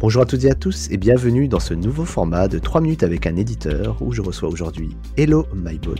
Bonjour à toutes et à tous et bienvenue dans ce nouveau format de 3 minutes avec un éditeur où je reçois aujourd'hui Hello MyBot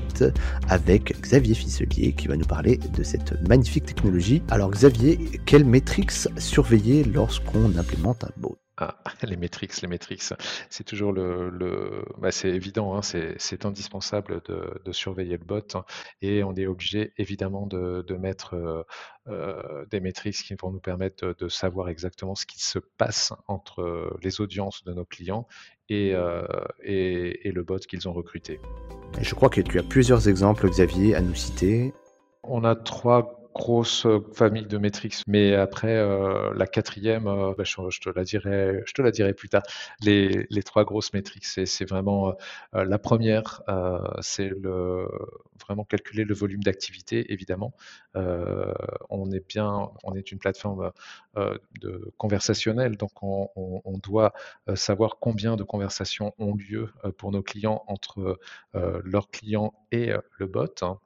avec Xavier Fisselier qui va nous parler de cette magnifique technologie. Alors Xavier, quelles métriques surveiller lorsqu'on implémente un bot? Ah, les métriques, les métriques, c'est toujours le, le bah, c'est évident, hein, c'est indispensable de, de surveiller le bot hein, et on est obligé évidemment de, de mettre euh, euh, des métriques qui vont nous permettre de, savoir exactement ce qui se passe entre les audiences de nos clients et, euh, et, et le bot qu'ils ont recruté. Et je crois que tu as plusieurs exemples, Xavier, à nous citer. On a trois grosse famille de métriques. Mais après, euh, la quatrième, euh, bah, je, te la dirai, je te la dirai plus tard. Les, les trois grosses métriques, c'est vraiment euh, la première, c'est le vraiment calculer le volume d'activité, évidemment. on est bien, on est une plateforme de conversationnelle, donc on, doit savoir combien de conversations ont lieu pour nos clients entre leurs clients et le bot.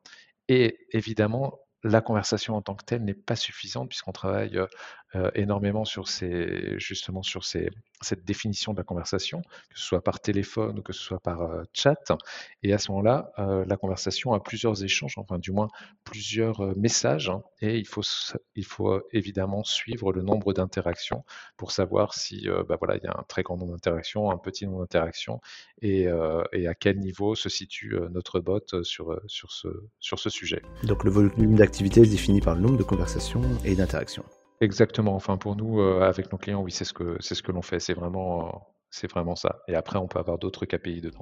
Et évidemment, la conversation en tant que telle n'est pas suffisante puisqu'on travaille énormément sur ces, justement sur ces, cette définition de la conversation, que ce soit par téléphone ou que ce soit par chat. Et à ce moment-là, la conversation a plusieurs échanges, enfin du moins plusieurs messages, hein, et il faut, il faut évidemment suivre le nombre d'interactions pour savoir si bah voilà, il y a un très grand nombre d'interactions, un petit nombre d'interactions, et, et, à quel niveau se situe notre bot sur, sur, ce, sur ce sujet. Donc le volume d'activité est défini par le nombre de conversations et d'interactions. Exactement. Enfin, pour nous, euh, avec nos clients, oui, c'est ce que c'est ce que l'on fait. C'est vraiment, euh, c'est vraiment ça. Et après, on peut avoir d'autres KPI dedans.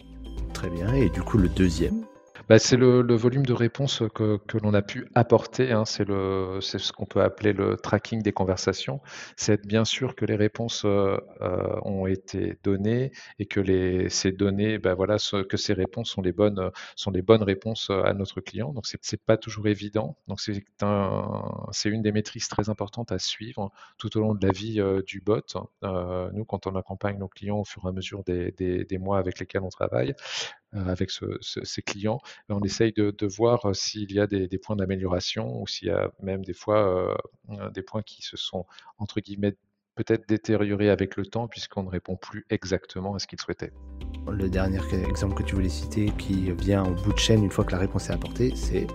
Très bien. Et du coup, le deuxième bah, c'est le, volume de réponses que, l'on a pu apporter. Hein. c'est, ce qu'on peut appeler le tracking des conversations. C'est être bien sûr que les réponses euh, euh, ont été données et que ces données, bah, que ces réponses sont les bonnes, sont les bonnes réponses à notre client. Donc c'est, c'est pas toujours évident. Donc c'est, un, c'est une des métriques très importantes à suivre tout au long de la vie euh, du bot. Nous, quand on accompagne nos clients au fur et à mesure des mois avec lesquels on travaille, euh, avec ces clients. on essaye de, voir euh, s'il y a des, points d'amélioration ou s'il y a même des fois euh, des points qui se sont, entre guillemets, peut-être détériorés avec le temps puisqu'on ne répond plus exactement à ce qu'ils souhaitaient. Le dernier exemple que tu voulais citer qui vient au bout de chaîne une fois que la réponse est apportée, c'est?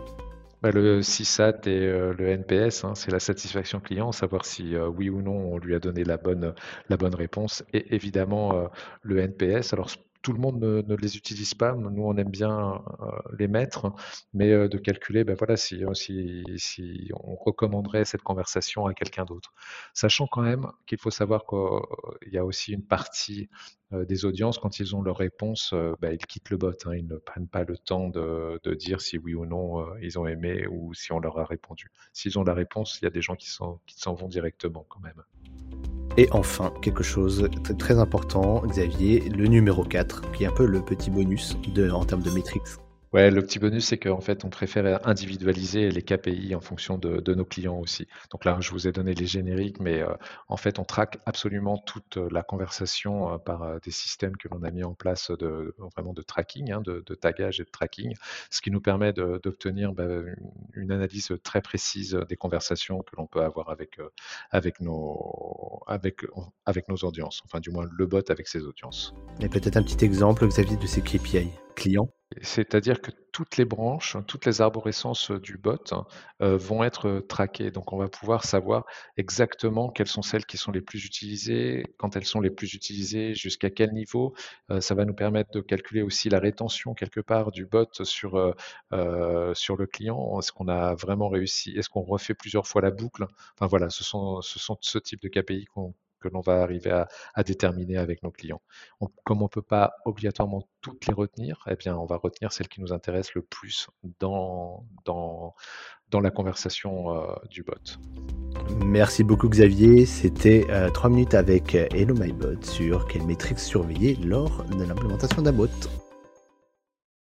Bah, le CSAT et le NPS, hein, c'est la satisfaction client, savoir si oui ou non on lui a donné la bonne, la bonne réponse. Et évidemment, le NPS, alors tout le monde ne, les utilise pas. Nous, on aime bien euh, les mettre, mais euh, de calculer, ben voilà, si, euh, si, on recommanderait cette conversation à quelqu'un d'autre. Sachant quand même qu'il faut savoir qu'il y a aussi une partie des audiences, quand ils ont leur réponse, ben, ils quittent le bot. Hein. ils ne prennent pas le temps de, dire si oui ou non ils ont aimé ou si on leur a répondu. S'ils ont la réponse, il y a des gens qui s'en vont directement quand même. Et enfin, quelque chose de très important, Xavier, le numéro 4, qui est un peu le petit bonus en termes de métriques. Ouais, le petit bonus, c'est qu'en fait, on préfère individualiser les KPI en fonction de, nos clients aussi. Donc là, je vous ai donné les génériques, mais euh, en fait, on traque absolument toute la conversation euh, par euh, des systèmes que l'on a mis en place de vraiment de tracking, hein, de, tagage et de tracking, ce qui nous permet d'obtenir bah, une analyse très précise des conversations que l'on peut avoir avec avec nos avec avec nos audiences, enfin du moins le bot avec ses audiences. Et peut-être un petit exemple, Xavier, de ces KPI clients c'est-à-dire que toutes les branches, toutes les arborescences du bot euh, vont être traquées. Donc, on va pouvoir savoir exactement quelles sont celles qui sont les plus utilisées, quand elles sont les plus utilisées, jusqu'à quel niveau. Euh, ça va nous permettre de calculer aussi la rétention quelque part du bot sur, euh, le client. Est-ce qu'on a vraiment réussi? Est-ce qu'on refait plusieurs fois la boucle? Enfin voilà, ce sont, ce sont ce type de KPI qu'on que l'on va arriver à, déterminer avec nos clients. comme on ne peut pas obligatoirement toutes les retenir, eh bien, on va retenir celles qui nous intéressent le plus dans, dans, la conversation euh, du bot. Merci beaucoup Xavier, c'était 3 euh, minutes avec Hello My Bot sur quelle métrique surveiller lors de l'implémentation d'un bot.